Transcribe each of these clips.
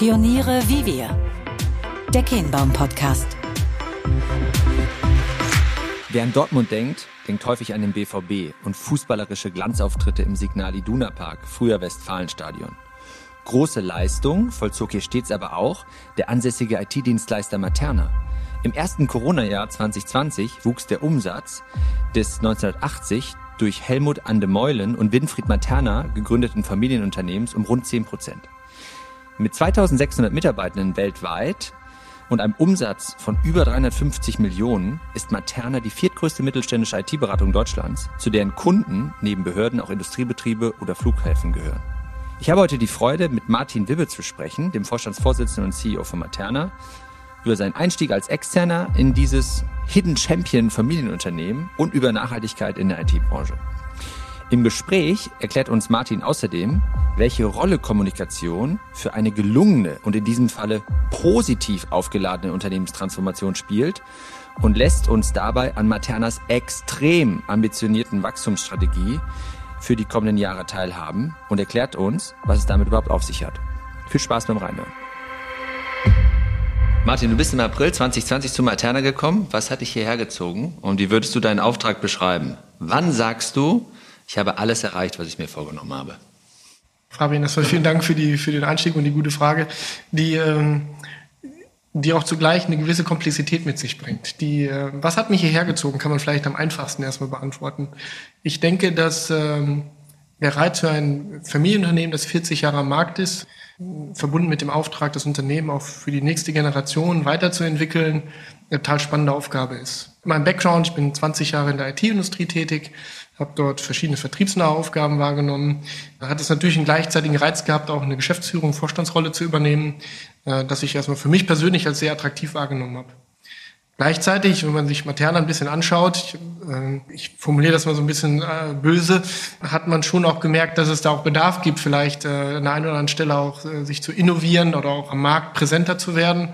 Pioniere wie wir. Der Kehnbaum Podcast. Wer an Dortmund denkt, denkt häufig an den BVB und fußballerische Glanzauftritte im Signal Iduna Park, früher Westfalenstadion. Große Leistung vollzog hier stets aber auch der ansässige IT-Dienstleister Materna. Im ersten Corona-Jahr 2020 wuchs der Umsatz des 1980 durch Helmut Andemeulen und Winfried Materna gegründeten Familienunternehmens um rund 10 Prozent. Mit 2600 Mitarbeitenden weltweit und einem Umsatz von über 350 Millionen ist Materna die viertgrößte mittelständische IT-Beratung Deutschlands, zu deren Kunden neben Behörden auch Industriebetriebe oder Flughäfen gehören. Ich habe heute die Freude, mit Martin Wibbe zu sprechen, dem Vorstandsvorsitzenden und CEO von Materna, über seinen Einstieg als Externer in dieses Hidden Champion Familienunternehmen und über Nachhaltigkeit in der IT-Branche. Im Gespräch erklärt uns Martin außerdem, welche Rolle Kommunikation für eine gelungene und in diesem Falle positiv aufgeladene Unternehmenstransformation spielt und lässt uns dabei an Maternas extrem ambitionierten Wachstumsstrategie für die kommenden Jahre teilhaben und erklärt uns, was es damit überhaupt auf sich hat. Viel Spaß beim Reinhören. Martin, du bist im April 2020 zu Materna gekommen. Was hat dich hierher gezogen und wie würdest du deinen Auftrag beschreiben? Wann sagst du, ich habe alles erreicht, was ich mir vorgenommen habe. Fabian, erstmal vielen Dank für, die, für den Einstieg und die gute Frage, die, ähm, die auch zugleich eine gewisse Komplexität mit sich bringt. Die, äh, was hat mich hierher gezogen, kann man vielleicht am einfachsten erstmal beantworten. Ich denke, dass ähm, der Reiz für ein Familienunternehmen, das 40 Jahre am Markt ist, verbunden mit dem Auftrag, das Unternehmen auch für die nächste Generation weiterzuentwickeln, eine total spannende Aufgabe ist. Mein Background, ich bin 20 Jahre in der IT-Industrie tätig, habe dort verschiedene vertriebsnahe Aufgaben wahrgenommen. Da hat es natürlich einen gleichzeitigen Reiz gehabt, auch eine Geschäftsführung, Vorstandsrolle zu übernehmen, äh, dass ich erstmal für mich persönlich als sehr attraktiv wahrgenommen habe. Gleichzeitig, wenn man sich Materna ein bisschen anschaut, ich, äh, ich formuliere das mal so ein bisschen äh, böse, hat man schon auch gemerkt, dass es da auch Bedarf gibt, vielleicht äh, an der einen oder anderen Stelle auch äh, sich zu innovieren oder auch am Markt präsenter zu werden.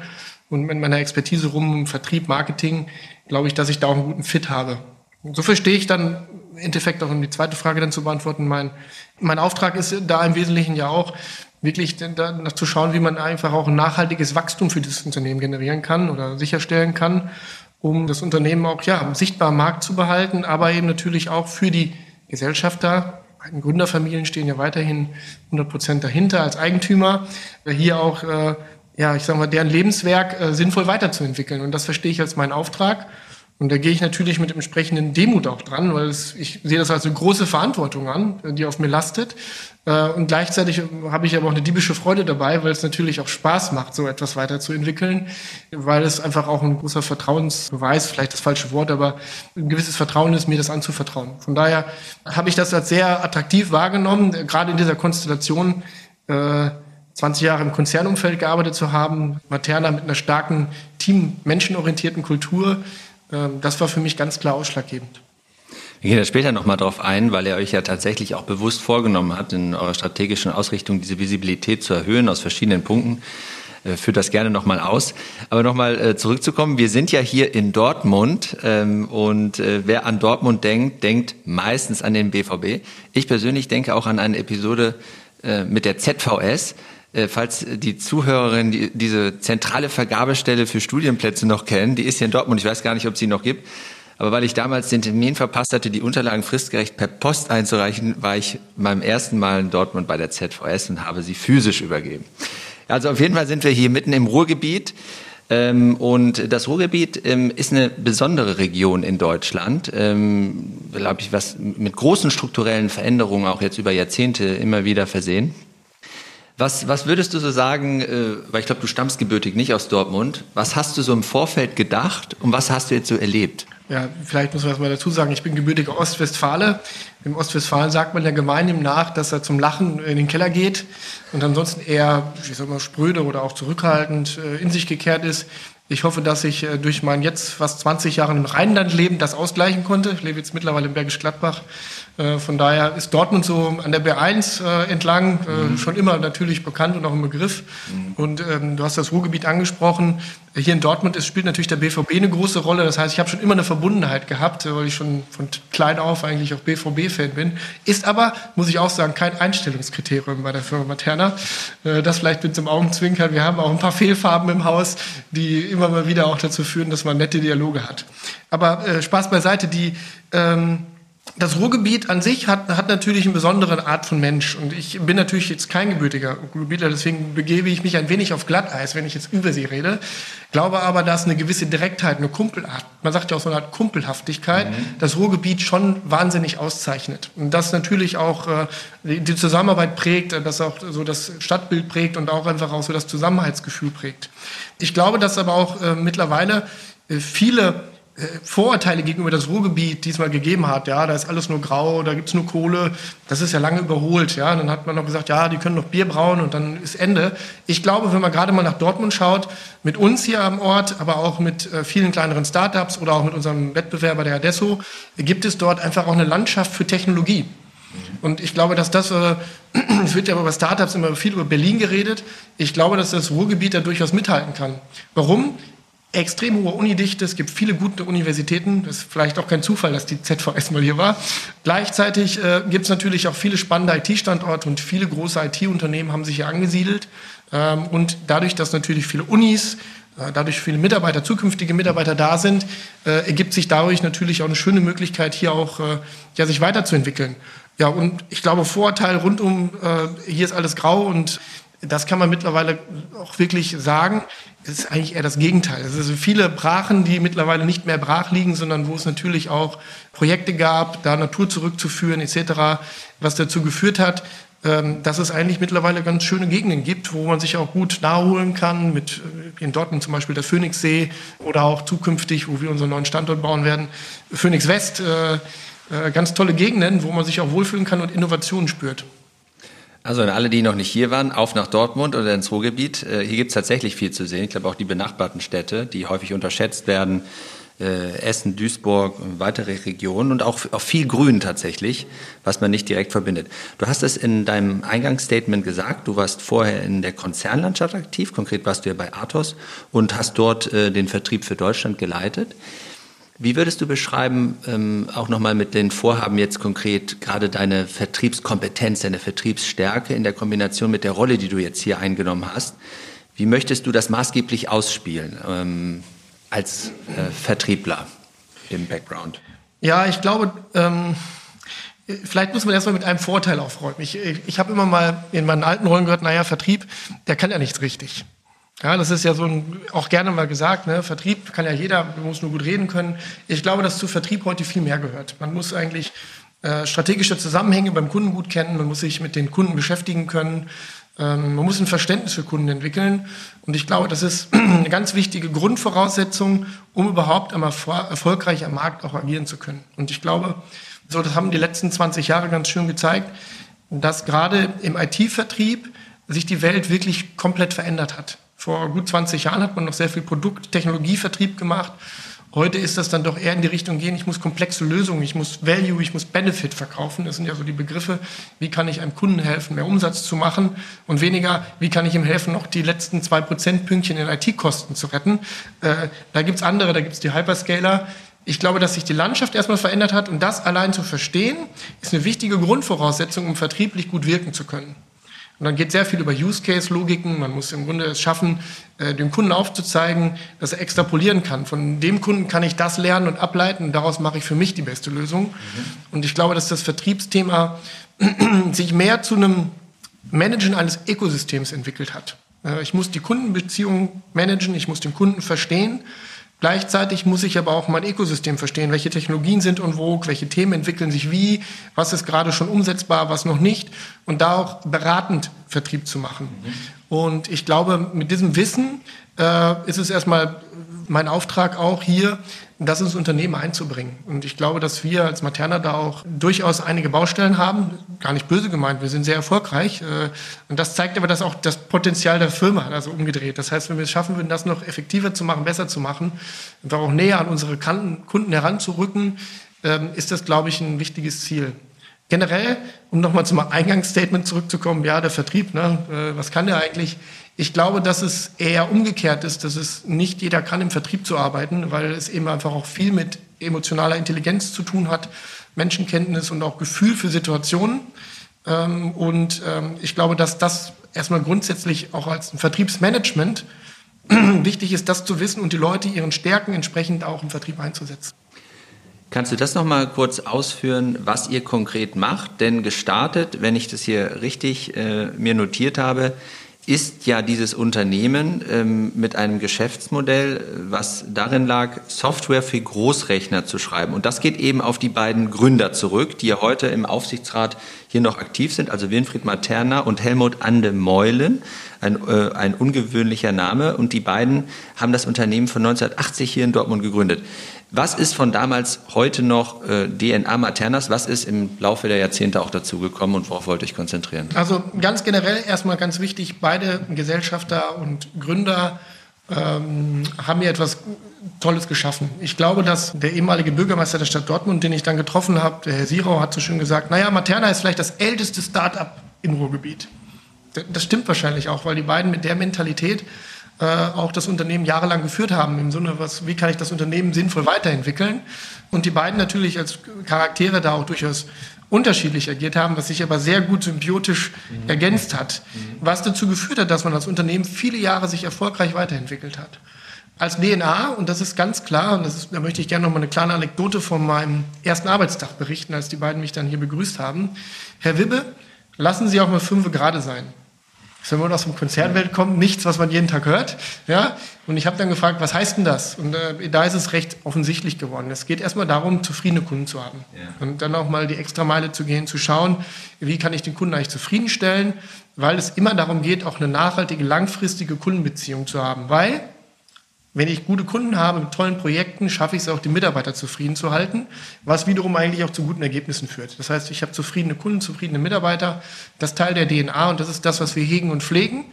Und mit meiner Expertise rum im Vertrieb, Marketing, glaube ich, dass ich da auch einen guten Fit habe. So verstehe ich dann im Endeffekt auch, um die zweite Frage dann zu beantworten, mein, mein Auftrag ist da im Wesentlichen ja auch, wirklich danach zu schauen, wie man einfach auch ein nachhaltiges Wachstum für dieses Unternehmen generieren kann oder sicherstellen kann, um das Unternehmen auch ja, sichtbar am Markt zu behalten, aber eben natürlich auch für die Gesellschafter, beiden Gründerfamilien stehen ja weiterhin 100 Prozent dahinter als Eigentümer, hier auch, äh, ja, ich sag mal, deren Lebenswerk äh, sinnvoll weiterzuentwickeln. Und das verstehe ich als meinen Auftrag. Und da gehe ich natürlich mit entsprechenden Demut auch dran, weil es, ich sehe das als eine große Verantwortung an, die auf mir lastet. Äh, und gleichzeitig habe ich aber auch eine diebische Freude dabei, weil es natürlich auch Spaß macht, so etwas weiterzuentwickeln, weil es einfach auch ein großer Vertrauensbeweis, vielleicht das falsche Wort, aber ein gewisses Vertrauen ist, mir das anzuvertrauen. Von daher habe ich das als sehr attraktiv wahrgenommen, gerade in dieser Konstellation. 20 äh, Jahre im Konzernumfeld gearbeitet zu haben, Materna mit einer starken Team, menschenorientierten Kultur, das war für mich ganz klar ausschlaggebend. Wir gehen da später nochmal drauf ein, weil ihr euch ja tatsächlich auch bewusst vorgenommen habt, in eurer strategischen Ausrichtung diese Visibilität zu erhöhen aus verschiedenen Punkten. Äh, führt das gerne nochmal aus. Aber nochmal äh, zurückzukommen, wir sind ja hier in Dortmund ähm, und äh, wer an Dortmund denkt, denkt meistens an den BVB. Ich persönlich denke auch an eine Episode mit der ZVS. Äh, falls die Zuhörerinnen die, diese zentrale Vergabestelle für Studienplätze noch kennen, die ist hier in Dortmund, ich weiß gar nicht, ob sie noch gibt, aber weil ich damals den Termin verpasst hatte, die Unterlagen fristgerecht per Post einzureichen, war ich beim ersten Mal in Dortmund bei der ZVS und habe sie physisch übergeben. Also auf jeden Fall sind wir hier mitten im Ruhrgebiet. Ähm, und das Ruhrgebiet ähm, ist eine besondere Region in Deutschland, ähm, glaube ich, was mit großen strukturellen Veränderungen auch jetzt über Jahrzehnte immer wieder versehen. Was, was würdest du so sagen, äh, weil ich glaube, du stammst gebürtig nicht aus Dortmund, was hast du so im Vorfeld gedacht und was hast du jetzt so erlebt? Ja, vielleicht muss man das mal dazu sagen, ich bin gebürtiger Ostwestfale. Im Ostwestfalen sagt man ja gemeinhin nach, dass er zum Lachen in den Keller geht und ansonsten eher, ich sag mal, spröde oder auch zurückhaltend äh, in sich gekehrt ist. Ich hoffe, dass ich äh, durch mein jetzt fast 20 Jahre im Rheinland leben das ausgleichen konnte. Ich lebe jetzt mittlerweile in Bergisch Gladbach von daher ist Dortmund so an der B1 äh, entlang äh, mhm. schon immer natürlich bekannt und auch im Begriff. Mhm. Und ähm, du hast das Ruhrgebiet angesprochen. Hier in Dortmund ist, spielt natürlich der BVB eine große Rolle. Das heißt, ich habe schon immer eine Verbundenheit gehabt, weil ich schon von klein auf eigentlich auch BVB-Fan bin. Ist aber, muss ich auch sagen, kein Einstellungskriterium bei der Firma Materna. Das vielleicht mit zum Augenzwinkern. Wir haben auch ein paar Fehlfarben im Haus, die immer mal wieder auch dazu führen, dass man nette Dialoge hat. Aber äh, Spaß beiseite, die... Ähm, das Ruhrgebiet an sich hat, hat natürlich eine besondere Art von Mensch. Und ich bin natürlich jetzt kein gebürtiger Ruhrgebietler, deswegen begebe ich mich ein wenig auf Glatteis, wenn ich jetzt über sie rede. Glaube aber, dass eine gewisse Direktheit, eine Kumpelart, man sagt ja auch so eine Art Kumpelhaftigkeit, mhm. das Ruhrgebiet schon wahnsinnig auszeichnet. Und das natürlich auch äh, die Zusammenarbeit prägt, dass auch so das Stadtbild prägt und auch einfach auch so das Zusammenhaltsgefühl prägt. Ich glaube, dass aber auch äh, mittlerweile äh, viele Vorurteile gegenüber das Ruhrgebiet diesmal gegeben hat. Ja, da ist alles nur grau, da gibt's nur Kohle. Das ist ja lange überholt. Ja, dann hat man noch gesagt, ja, die können noch Bier brauen und dann ist Ende. Ich glaube, wenn man gerade mal nach Dortmund schaut, mit uns hier am Ort, aber auch mit äh, vielen kleineren Startups oder auch mit unserem Wettbewerber der Adesso, gibt es dort einfach auch eine Landschaft für Technologie. Und ich glaube, dass das, äh, es wird ja über Startups immer viel über Berlin geredet. Ich glaube, dass das Ruhrgebiet da durchaus mithalten kann. Warum? Extrem hohe Unidichte, es gibt viele gute Universitäten, das ist vielleicht auch kein Zufall, dass die ZVS mal hier war. Gleichzeitig äh, gibt es natürlich auch viele spannende IT-Standorte und viele große IT-Unternehmen haben sich hier angesiedelt. Ähm, und dadurch, dass natürlich viele Unis, äh, dadurch viele Mitarbeiter, zukünftige Mitarbeiter da sind, äh, ergibt sich dadurch natürlich auch eine schöne Möglichkeit, hier auch äh, ja, sich weiterzuentwickeln. Ja, und ich glaube, Vorurteil rund um, äh, hier ist alles grau und das kann man mittlerweile auch wirklich sagen. Es ist eigentlich eher das Gegenteil. Es sind viele Brachen, die mittlerweile nicht mehr brach liegen, sondern wo es natürlich auch Projekte gab, da Natur zurückzuführen etc., was dazu geführt hat, ähm, dass es eigentlich mittlerweile ganz schöne Gegenden gibt, wo man sich auch gut naheholen kann, mit äh, in Dortmund zum Beispiel der Phoenixsee oder auch zukünftig, wo wir unseren neuen Standort bauen werden, Phoenix West, äh, äh, ganz tolle Gegenden, wo man sich auch wohlfühlen kann und Innovationen spürt. Also an alle, die noch nicht hier waren, auf nach Dortmund oder ins Ruhrgebiet. Äh, hier gibt es tatsächlich viel zu sehen. Ich glaube auch die benachbarten Städte, die häufig unterschätzt werden. Äh, Essen, Duisburg, weitere Regionen und auch, auch viel Grün tatsächlich, was man nicht direkt verbindet. Du hast es in deinem Eingangsstatement gesagt, du warst vorher in der Konzernlandschaft aktiv, konkret warst du ja bei Athos und hast dort äh, den Vertrieb für Deutschland geleitet. Wie würdest du beschreiben, ähm, auch nochmal mit den Vorhaben jetzt konkret, gerade deine Vertriebskompetenz, deine Vertriebsstärke in der Kombination mit der Rolle, die du jetzt hier eingenommen hast? Wie möchtest du das maßgeblich ausspielen ähm, als äh, Vertriebler im Background? Ja, ich glaube, ähm, vielleicht muss man erstmal mit einem Vorteil aufräumen. Ich, ich habe immer mal in meinen alten Rollen gehört, naja, Vertrieb, der kann ja nichts richtig. Ja, das ist ja so ein, auch gerne mal gesagt, ne? Vertrieb kann ja jeder, man muss nur gut reden können. Ich glaube, dass zu Vertrieb heute viel mehr gehört. Man muss eigentlich äh, strategische Zusammenhänge beim Kunden gut kennen, man muss sich mit den Kunden beschäftigen können, ähm, man muss ein Verständnis für Kunden entwickeln. Und ich glaube, das ist eine ganz wichtige Grundvoraussetzung, um überhaupt einmal erfolgreich am Markt auch agieren zu können. Und ich glaube, so, das haben die letzten 20 Jahre ganz schön gezeigt, dass gerade im IT-Vertrieb sich die Welt wirklich komplett verändert hat. Vor gut 20 Jahren hat man noch sehr viel Produkt-, Technologievertrieb gemacht. Heute ist das dann doch eher in die Richtung gehen, ich muss komplexe Lösungen, ich muss Value, ich muss Benefit verkaufen. Das sind ja so die Begriffe, wie kann ich einem Kunden helfen, mehr Umsatz zu machen und weniger, wie kann ich ihm helfen, noch die letzten zwei Prozentpünktchen in IT-Kosten zu retten. Äh, da gibt's andere, da gibt's die Hyperscaler. Ich glaube, dass sich die Landschaft erstmal verändert hat und das allein zu verstehen, ist eine wichtige Grundvoraussetzung, um vertrieblich gut wirken zu können. Und dann geht sehr viel über Use-Case-Logiken. Man muss im Grunde es schaffen, äh, dem Kunden aufzuzeigen, dass er extrapolieren kann. Von dem Kunden kann ich das lernen und ableiten und daraus mache ich für mich die beste Lösung. Mhm. Und ich glaube, dass das Vertriebsthema sich mehr zu einem Managen eines Ökosystems entwickelt hat. Äh, ich muss die Kundenbeziehung managen, ich muss den Kunden verstehen Gleichzeitig muss ich aber auch mein Ökosystem verstehen, welche Technologien sind en vogue, welche Themen entwickeln sich wie, was ist gerade schon umsetzbar, was noch nicht und da auch beratend Vertrieb zu machen. Mhm. Und ich glaube, mit diesem Wissen äh, ist es erstmal mein Auftrag auch hier, das ins Unternehmen einzubringen. Und ich glaube, dass wir als Materna da auch durchaus einige Baustellen haben. Gar nicht böse gemeint, wir sind sehr erfolgreich. Äh, und das zeigt aber das auch das Potenzial der Firma, also umgedreht. Das heißt, wenn wir es schaffen würden, das noch effektiver zu machen, besser zu machen, und auch näher an unsere Kunden heranzurücken, ähm, ist das, glaube ich, ein wichtiges Ziel. Generell, um nochmal zum Eingangsstatement zurückzukommen, ja, der Vertrieb, ne, äh, was kann der eigentlich? Ich glaube, dass es eher umgekehrt ist, dass es nicht jeder kann, im Vertrieb zu arbeiten, weil es eben einfach auch viel mit emotionaler Intelligenz zu tun hat, Menschenkenntnis und auch Gefühl für Situationen. Ähm, und ähm, ich glaube, dass das erstmal grundsätzlich auch als ein Vertriebsmanagement wichtig ist, das zu wissen und die Leute ihren Stärken entsprechend auch im Vertrieb einzusetzen. Kannst du das noch mal kurz ausführen, was ihr konkret macht? Denn gestartet, wenn ich das hier richtig äh, mir notiert habe, ist ja dieses Unternehmen ähm, mit einem Geschäftsmodell, was darin lag, Software für Großrechner zu schreiben. Und das geht eben auf die beiden Gründer zurück, die ja heute im Aufsichtsrat hier noch aktiv sind, also Winfried Materna und Helmut Ande Meulen, ein, äh, ein ungewöhnlicher Name. Und die beiden haben das Unternehmen von 1980 hier in Dortmund gegründet. Was ist von damals heute noch äh, DNA Maternas? Was ist im Laufe der Jahrzehnte auch dazugekommen und worauf wollte ich konzentrieren? Also ganz generell erstmal ganz wichtig, beide Gesellschafter und Gründer ähm, haben hier etwas Tolles geschaffen. Ich glaube, dass der ehemalige Bürgermeister der Stadt Dortmund, den ich dann getroffen habe, der Herr Sirau, hat so schön gesagt, naja, Materna ist vielleicht das älteste Start-up im Ruhrgebiet. Das stimmt wahrscheinlich auch, weil die beiden mit der Mentalität auch das Unternehmen jahrelang geführt haben, im Sinne, was, wie kann ich das Unternehmen sinnvoll weiterentwickeln. Und die beiden natürlich als Charaktere da auch durchaus unterschiedlich agiert haben, was sich aber sehr gut symbiotisch mhm. ergänzt hat, mhm. was dazu geführt hat, dass man als Unternehmen viele Jahre sich erfolgreich weiterentwickelt hat. Als DNA, und das ist ganz klar, und das ist, da möchte ich gerne noch mal eine kleine Anekdote von meinem ersten Arbeitstag berichten, als die beiden mich dann hier begrüßt haben. Herr Wibbe, lassen Sie auch mal fünf gerade sein wenn man aus dem Konzernwelt kommt, nichts, was man jeden Tag hört. Ja? Und ich habe dann gefragt, was heißt denn das? Und äh, da ist es recht offensichtlich geworden. Es geht erstmal darum, zufriedene Kunden zu haben. Ja. Und dann auch mal die Extrameile zu gehen, zu schauen, wie kann ich den Kunden eigentlich zufriedenstellen, weil es immer darum geht, auch eine nachhaltige, langfristige Kundenbeziehung zu haben. Weil wenn ich gute Kunden habe mit tollen Projekten, schaffe ich es auch, die Mitarbeiter zufrieden zu halten, was wiederum eigentlich auch zu guten Ergebnissen führt. Das heißt, ich habe zufriedene Kunden, zufriedene Mitarbeiter, das Teil der DNA und das ist das, was wir hegen und pflegen.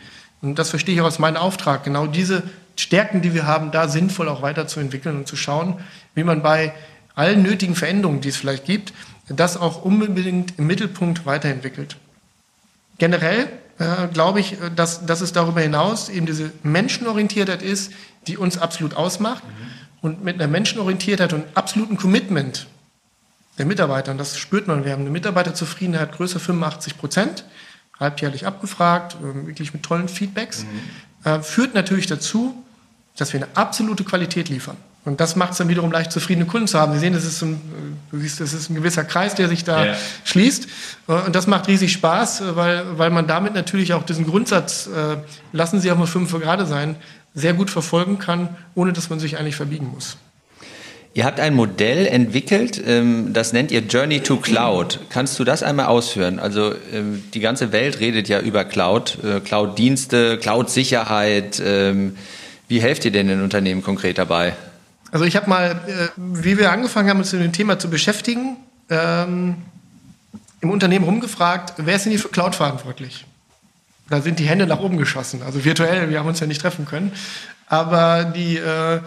Und das verstehe ich auch als meinen Auftrag, genau diese Stärken, die wir haben, da sinnvoll auch weiterzuentwickeln und zu schauen, wie man bei allen nötigen Veränderungen, die es vielleicht gibt, das auch unbedingt im Mittelpunkt weiterentwickelt. Generell äh, glaube ich, dass, dass es darüber hinaus eben diese Menschenorientiertheit ist, die uns absolut ausmacht. Mhm. Und mit einer Menschenorientiertheit und absoluten Commitment der Mitarbeiter, und das spürt man, wir haben eine Mitarbeiterzufriedenheit größer 85 Prozent, halbjährlich abgefragt, ähm, wirklich mit tollen Feedbacks, mhm. äh, führt natürlich dazu, dass wir eine absolute Qualität liefern. Und das macht es dann wiederum leicht, zufriedene Kunden zu haben. Sie sehen, das ist ein, du siehst, das ist ein gewisser Kreis, der sich da ja. schließt. Und das macht riesig Spaß, weil, weil man damit natürlich auch diesen Grundsatz, äh, lassen Sie auch mal fünf gerade sein, sehr gut verfolgen kann, ohne dass man sich eigentlich verbiegen muss. Ihr habt ein Modell entwickelt, ähm, das nennt ihr Journey to Cloud. Kannst du das einmal ausführen? Also ähm, die ganze Welt redet ja über Cloud, äh, Cloud-Dienste, Cloud-Sicherheit. Ähm, wie helft ihr denn den Unternehmen konkret dabei? Also ich habe mal, äh, wie wir angefangen haben, uns mit dem Thema zu beschäftigen, ähm, im Unternehmen rumgefragt, wer ist denn hier für Cloud verantwortlich? Da sind die Hände nach oben geschossen. Also virtuell, wir haben uns ja nicht treffen können. Aber die äh,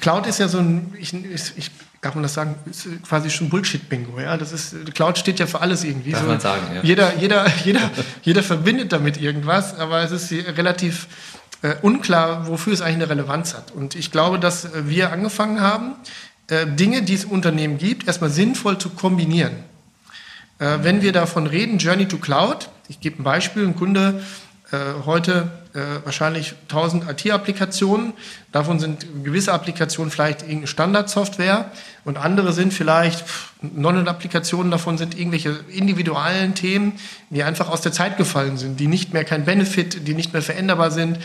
Cloud ist ja so ein, ich, ich, darf man das sagen, ist quasi schon Bullshit-Bingo. Ja? Das ist, Cloud steht ja für alles irgendwie. Darf so, man sagen, ja. Jeder, jeder, jeder, jeder verbindet damit irgendwas, aber es ist relativ äh, unklar, wofür es eigentlich eine Relevanz hat. Und ich glaube, dass äh, wir angefangen haben, äh, Dinge, die es im Unternehmen gibt, erstmal sinnvoll zu kombinieren. Äh, wenn wir davon reden, Journey to Cloud, ich gebe ein Beispiel, ein Kunde äh, heute äh, wahrscheinlich 1000 IT-Applikationen, davon sind gewisse Applikationen vielleicht irgendeine Standardsoftware und andere sind vielleicht 900 Applikationen davon sind irgendwelche individuellen Themen, die einfach aus der Zeit gefallen sind, die nicht mehr kein Benefit, die nicht mehr veränderbar sind.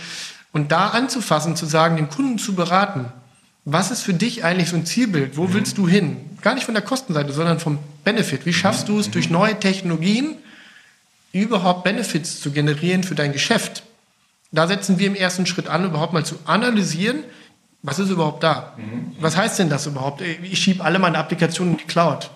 Und da anzufassen, zu sagen, den Kunden zu beraten, was ist für dich eigentlich so ein Zielbild? Wo mhm. willst du hin? Gar nicht von der Kostenseite, sondern vom Benefit. Wie schaffst du es mhm. durch neue Technologien überhaupt Benefits zu generieren für dein Geschäft? Da setzen wir im ersten Schritt an, überhaupt mal zu analysieren, was ist überhaupt da? Mhm. Was heißt denn das überhaupt? Ich schiebe alle meine Applikationen in die Cloud.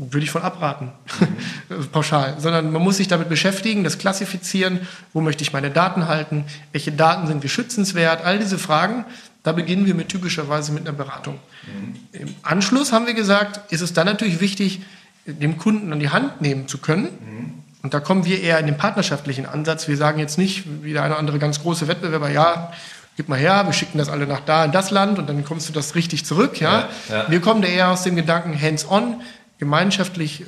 Würde ich von abraten, pauschal. Sondern man muss sich damit beschäftigen, das klassifizieren, wo möchte ich meine Daten halten, welche Daten sind wie schützenswert, all diese Fragen. Da beginnen wir mit typischerweise mit einer Beratung. Mhm. Im Anschluss haben wir gesagt, ist es dann natürlich wichtig, dem Kunden an die Hand nehmen zu können. Mhm. Und da kommen wir eher in den partnerschaftlichen Ansatz. Wir sagen jetzt nicht, wie der eine oder andere ganz große Wettbewerber, ja, gib mal her, wir schicken das alle nach da in das Land und dann kommst du das richtig zurück. Ja? ja, ja. Wir kommen da eher aus dem Gedanken hands-on, gemeinschaftlich, äh,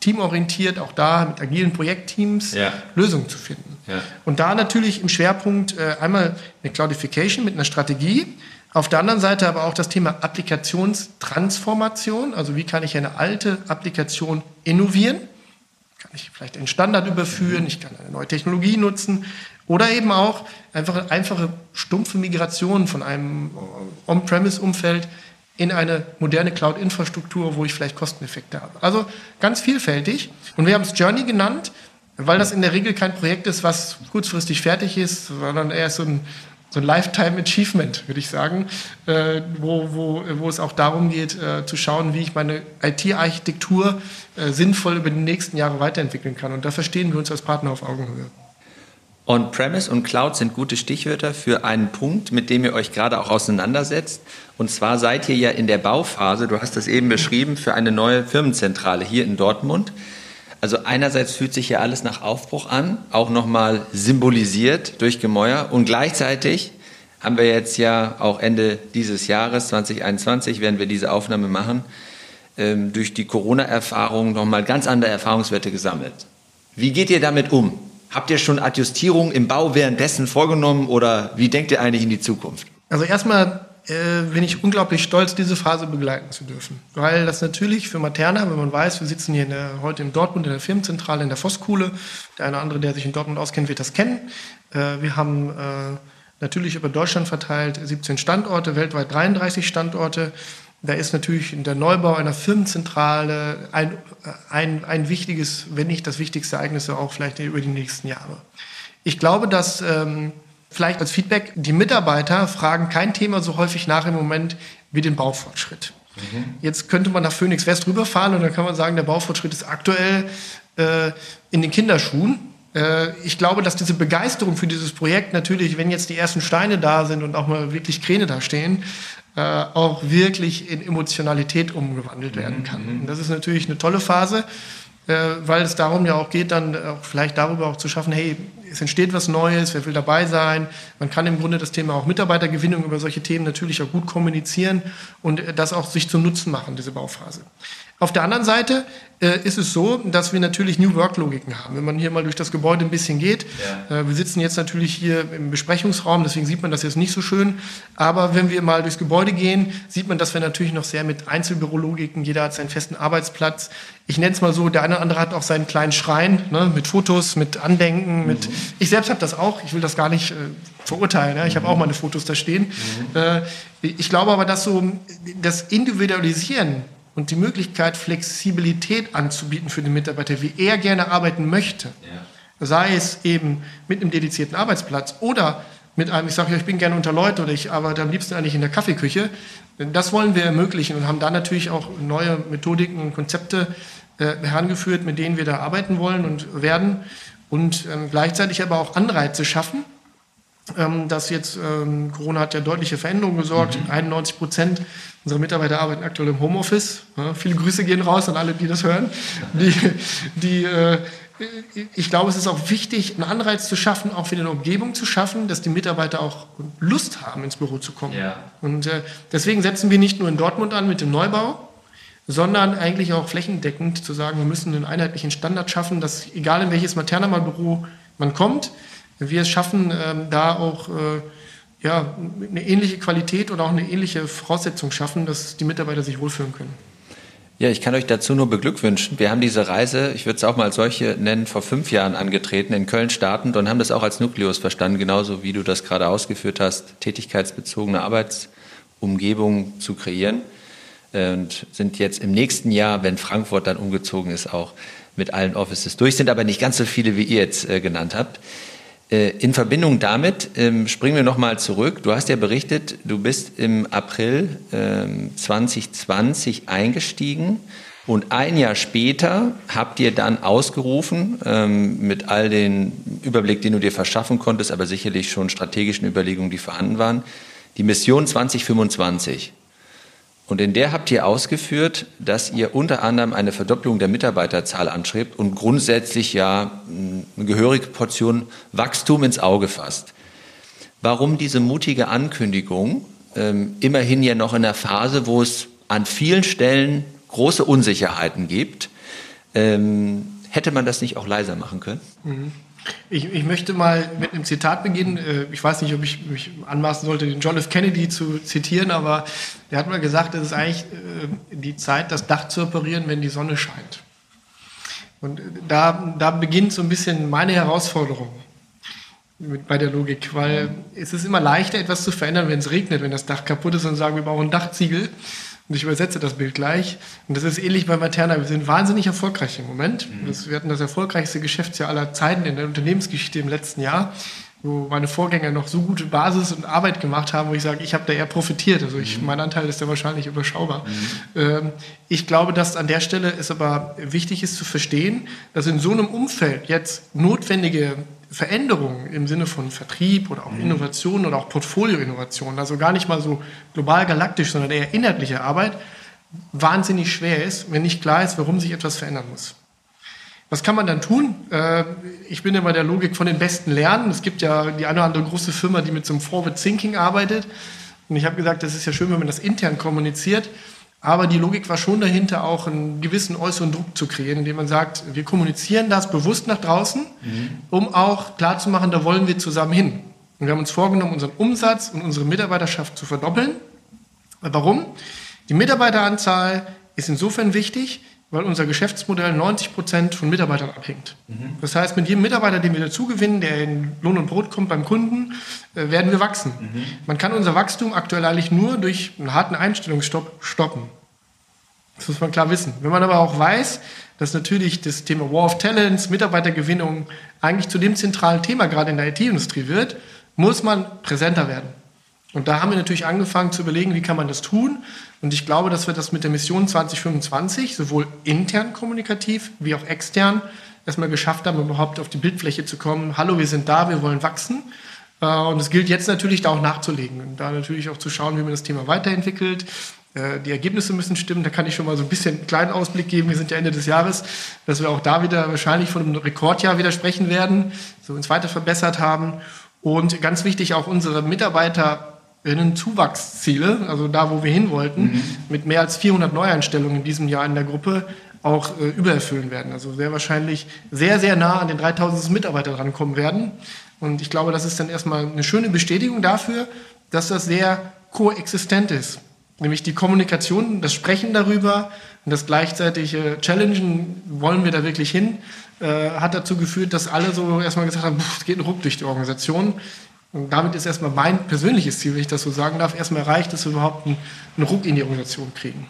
teamorientiert, auch da mit agilen Projektteams ja. Lösungen zu finden. Und da natürlich im Schwerpunkt äh, einmal eine Cloudification mit einer Strategie, auf der anderen Seite aber auch das Thema Applikationstransformation, also wie kann ich eine alte Applikation innovieren? Kann ich vielleicht einen Standard überführen, ich kann eine neue Technologie nutzen oder eben auch einfach einfache stumpfe Migration von einem On-Premise-Umfeld in eine moderne Cloud-Infrastruktur, wo ich vielleicht Kosteneffekte habe. Also ganz vielfältig. Und wir haben es Journey genannt, weil das in der Regel kein Projekt ist, was kurzfristig fertig ist, sondern eher so ein so ein Lifetime Achievement, würde ich sagen, äh, wo, wo, wo es auch darum geht, äh, zu schauen, wie ich meine IT-Architektur äh, sinnvoll über die nächsten Jahre weiterentwickeln kann. Und da verstehen wir uns als Partner auf Augenhöhe. On-Premise und Cloud sind gute Stichwörter für einen Punkt, mit dem ihr euch gerade auch auseinandersetzt. Und zwar seid ihr ja in der Bauphase, du hast das eben beschrieben, für eine neue Firmenzentrale hier in Dortmund. Also einerseits fühlt sich ja alles nach Aufbruch an, auch nochmal symbolisiert durch Gemäuer und gleichzeitig haben wir jetzt ja auch Ende dieses Jahres 2021 werden wir diese Aufnahme machen, ähm, durch die Corona-Erfahrung nochmal ganz andere Erfahrungswerte gesammelt. Wie geht ihr damit um? Habt ihr schon Adjustierungen im Bau währenddessen vorgenommen oder wie denkt ihr eigentlich in die Zukunft? Also erstmal äh, bin ich unglaublich stolz, diese Phase begleiten zu dürfen. Weil das natürlich für Materna, wenn man weiß, wir sitzen hier der, heute in Dortmund in der Firmenzentrale in der Vosskuhle, der eine oder andere, der sich in Dortmund auskennt, wird das kennen. Äh, wir haben äh, natürlich über Deutschland verteilt 17 Standorte, weltweit 33 Standorte. Da ist natürlich der Neubau einer Firmenzentrale ein, ein, ein wichtiges, wenn nicht das wichtigste Ereignis auch vielleicht über die nächsten Jahre. Ich glaube, dass ähm, Vielleicht als Feedback, die Mitarbeiter fragen kein Thema so häufig nach im Moment wie den Baufortschritt. Mhm. Jetzt könnte man nach Phoenix West rüberfahren und dann kann man sagen, der Baufortschritt ist aktuell äh, in den Kinderschuhen. Äh, ich glaube, dass diese Begeisterung für dieses Projekt natürlich, wenn jetzt die ersten Steine da sind und auch mal wirklich Kräne da stehen, auch wirklich in Emotionalität umgewandelt werden mhm. kann. Mhm. Und das ist natürlich eine tolle Phase, äh, weil es darum ja auch geht, dann auch vielleicht darüber auch zu schaffen, hey, es entsteht was Neues, wer will dabei sein. Man kann im Grunde das Thema auch Mitarbeitergewinnung über solche Themen natürlich auch gut kommunizieren und das auch sich zum Nutzen machen, diese Bauphase. Auf der anderen Seite äh, ist es so, dass wir natürlich New Work-Logiken haben. Wenn man hier mal durch das Gebäude ein bisschen geht, ja. äh, wir sitzen jetzt natürlich hier im Besprechungsraum, deswegen sieht man das jetzt nicht so schön, aber wenn wir mal durchs Gebäude gehen, sieht man, dass wir natürlich noch sehr mit Einzelbürologiken, jeder hat seinen festen Arbeitsplatz. Ich nenne es mal so, der eine oder andere hat auch seinen kleinen Schrein ne, mit Fotos, mit Andenken, mit. Mhm. Ich selbst habe das auch. Ich will das gar nicht äh, verurteilen. Ja? Ich habe auch meine Fotos da stehen. Mhm. Äh, ich glaube aber, dass so das Individualisieren und die Möglichkeit, Flexibilität anzubieten für den Mitarbeiter, wie er gerne arbeiten möchte, ja. sei es eben mit einem dedizierten Arbeitsplatz oder mit einem, ich sage ja, ich bin gerne unter Leute oder ich arbeite am liebsten eigentlich in der Kaffeeküche, das wollen wir ermöglichen und haben da natürlich auch neue Methodiken und Konzepte äh, herangeführt, mit denen wir da arbeiten wollen und werden und ähm, gleichzeitig aber auch Anreize schaffen, ähm, dass jetzt ähm, Corona hat ja deutliche Veränderungen gesorgt. Mhm. 91 Prozent unserer Mitarbeiter arbeiten aktuell im Homeoffice. Ja, viele Grüße gehen raus an alle, die das hören. Die, die, äh, ich glaube, es ist auch wichtig, einen Anreiz zu schaffen, auch wieder eine Umgebung zu schaffen, dass die Mitarbeiter auch Lust haben, ins Büro zu kommen. Ja. Und äh, deswegen setzen wir nicht nur in Dortmund an mit dem Neubau, sondern eigentlich auch flächendeckend zu sagen, wir müssen einen einheitlichen Standard schaffen, dass egal in welches Maternamalbüro man kommt, wir es schaffen, ähm, da auch äh, ja, eine ähnliche Qualität oder auch eine ähnliche Voraussetzung schaffen, dass die Mitarbeiter sich wohlfühlen können. Ja, ich kann euch dazu nur beglückwünschen. Wir haben diese Reise, ich würde es auch mal als solche nennen, vor fünf Jahren angetreten, in Köln startend und haben das auch als Nukleus verstanden, genauso wie du das gerade ausgeführt hast, tätigkeitsbezogene Arbeitsumgebung zu kreieren. Und sind jetzt im nächsten Jahr, wenn Frankfurt dann umgezogen ist, auch mit allen Offices durch, sind aber nicht ganz so viele, wie ihr jetzt äh, genannt habt. Äh, in Verbindung damit ähm, springen wir nochmal zurück. Du hast ja berichtet, du bist im April ähm, 2020 eingestiegen und ein Jahr später habt ihr dann ausgerufen, ähm, mit all den Überblick, den du dir verschaffen konntest, aber sicherlich schon strategischen Überlegungen, die vorhanden waren, die Mission 2025. Und in der habt ihr ausgeführt, dass ihr unter anderem eine Verdopplung der Mitarbeiterzahl anstrebt und grundsätzlich ja eine gehörige Portion Wachstum ins Auge fasst. Warum diese mutige Ankündigung? Ähm, immerhin ja noch in der Phase, wo es an vielen Stellen große Unsicherheiten gibt. Ähm, hätte man das nicht auch leiser machen können? Mhm. Ich, ich, möchte mal mit einem Zitat beginnen. Äh, ich weiß nicht, ob ich mich anmaßen sollte, den John F. Kennedy zu zitieren, aber der hat mal gesagt, es ist eigentlich äh, die Zeit, das Dach zu operieren, wenn die Sonne scheint. Und da, da beginnt so ein bisschen meine Herausforderung bei der Logik, weil es ist immer leichter, etwas zu verändern, wenn es regnet, wenn das Dach kaputt ist und sagen, wir brauchen Dachziegel. Und ich übersetze das Bild gleich. Und das ist ähnlich bei Materna. Wir sind wahnsinnig erfolgreich im Moment. Mhm. wir hatten das erfolgreichste Geschäftsjahr aller Zeiten in der Unternehmensgeschichte im letzten Jahr, wo meine Vorgänger noch so gute Basis und Arbeit gemacht haben, wo ich sage, ich habe da eher profitiert. Also ich, mhm. mein Anteil ist da wahrscheinlich überschaubar. Mhm. Ähm, ich glaube, dass an der Stelle es aber wichtig ist zu verstehen, dass in so einem Umfeld jetzt notwendige Veränderungen im Sinne von Vertrieb oder auch mhm. Innovation oder auch Portfolioinnovation, also gar nicht mal so global galaktisch, sondern eher inhaltliche Arbeit, wahnsinnig schwer ist, wenn nicht klar ist, warum sich etwas verändern muss. Was kann man dann tun? Äh, ich bin immer der Logik von den Besten lernen. Es gibt ja die eine oder andere große Firma, die mit so einem Forward Thinking arbeitet. Und ich habe gesagt, das ist ja schön, wenn man das intern kommuniziert. Aber die Logik war schon dahinter, auch einen gewissen äußeren Druck zu kreieren, indem man sagt, wir kommunizieren das bewusst nach draußen, mhm. um auch klarzumachen, da wollen wir zusammen hin. Und wir haben uns vorgenommen, unseren Umsatz und unsere Mitarbeiterschaft zu verdoppeln. Warum? Die Mitarbeiteranzahl ist insofern wichtig, weil unser Geschäftsmodell 90 Prozent von Mitarbeitern abhängt. Mhm. Das heißt, mit jedem Mitarbeiter, den wir dazugewinnen, der in Lohn und Brot kommt beim Kunden, äh, werden wir wachsen. Mhm. Man kann unser Wachstum aktuell eigentlich nur durch einen harten Einstellungsstopp stoppen. Das muss man klar wissen. Wenn man aber auch weiß, dass natürlich das Thema War of Talents, Mitarbeitergewinnung eigentlich zu dem zentralen Thema gerade in der IT-Industrie wird, muss man präsenter werden. Und da haben wir natürlich angefangen zu überlegen, wie kann man das tun. Und ich glaube, dass wir das mit der Mission 2025 sowohl intern kommunikativ wie auch extern erstmal geschafft haben, überhaupt auf die Bildfläche zu kommen. Hallo, wir sind da, wir wollen wachsen. Äh, und es gilt jetzt natürlich da auch nachzulegen und da natürlich auch zu schauen, wie man das Thema weiterentwickelt. Äh, die Ergebnisse müssen stimmen. Da kann ich schon mal so ein bisschen einen kleinen Ausblick geben. Wir sind ja Ende des Jahres, dass wir auch da wieder wahrscheinlich von einem Rekordjahr wieder sprechen werden, so uns weiter verbessert haben. Und ganz wichtig auch unsere Mitarbeiter Zuwachsziele, also da, wo wir hin wollten, mhm. mit mehr als 400 Neueinstellungen in diesem Jahr in der Gruppe auch äh, übererfüllen werden. Also sehr wahrscheinlich sehr, sehr nah an den 3000 Mitarbeiter drankommen werden. Und ich glaube, das ist dann erstmal eine schöne Bestätigung dafür, dass das sehr koexistent ist. Nämlich die Kommunikation, das Sprechen darüber und das gleichzeitige Challengen, wollen wir da wirklich hin, äh, hat dazu geführt, dass alle so erstmal gesagt haben, es geht ein Ruck durch die Organisation. Und damit ist erstmal mein persönliches Ziel, wenn ich das so sagen darf, erstmal erreicht, dass wir überhaupt einen, einen Ruck in die Organisation kriegen.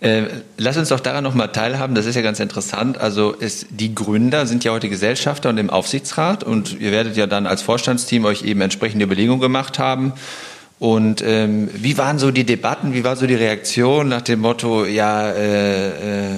Äh, lass uns doch daran nochmal teilhaben, das ist ja ganz interessant. Also ist, die Gründer sind ja heute Gesellschafter und im Aufsichtsrat und ihr werdet ja dann als Vorstandsteam euch eben entsprechende Überlegungen gemacht haben. Und ähm, wie waren so die Debatten, wie war so die Reaktion nach dem Motto, ja, äh, äh,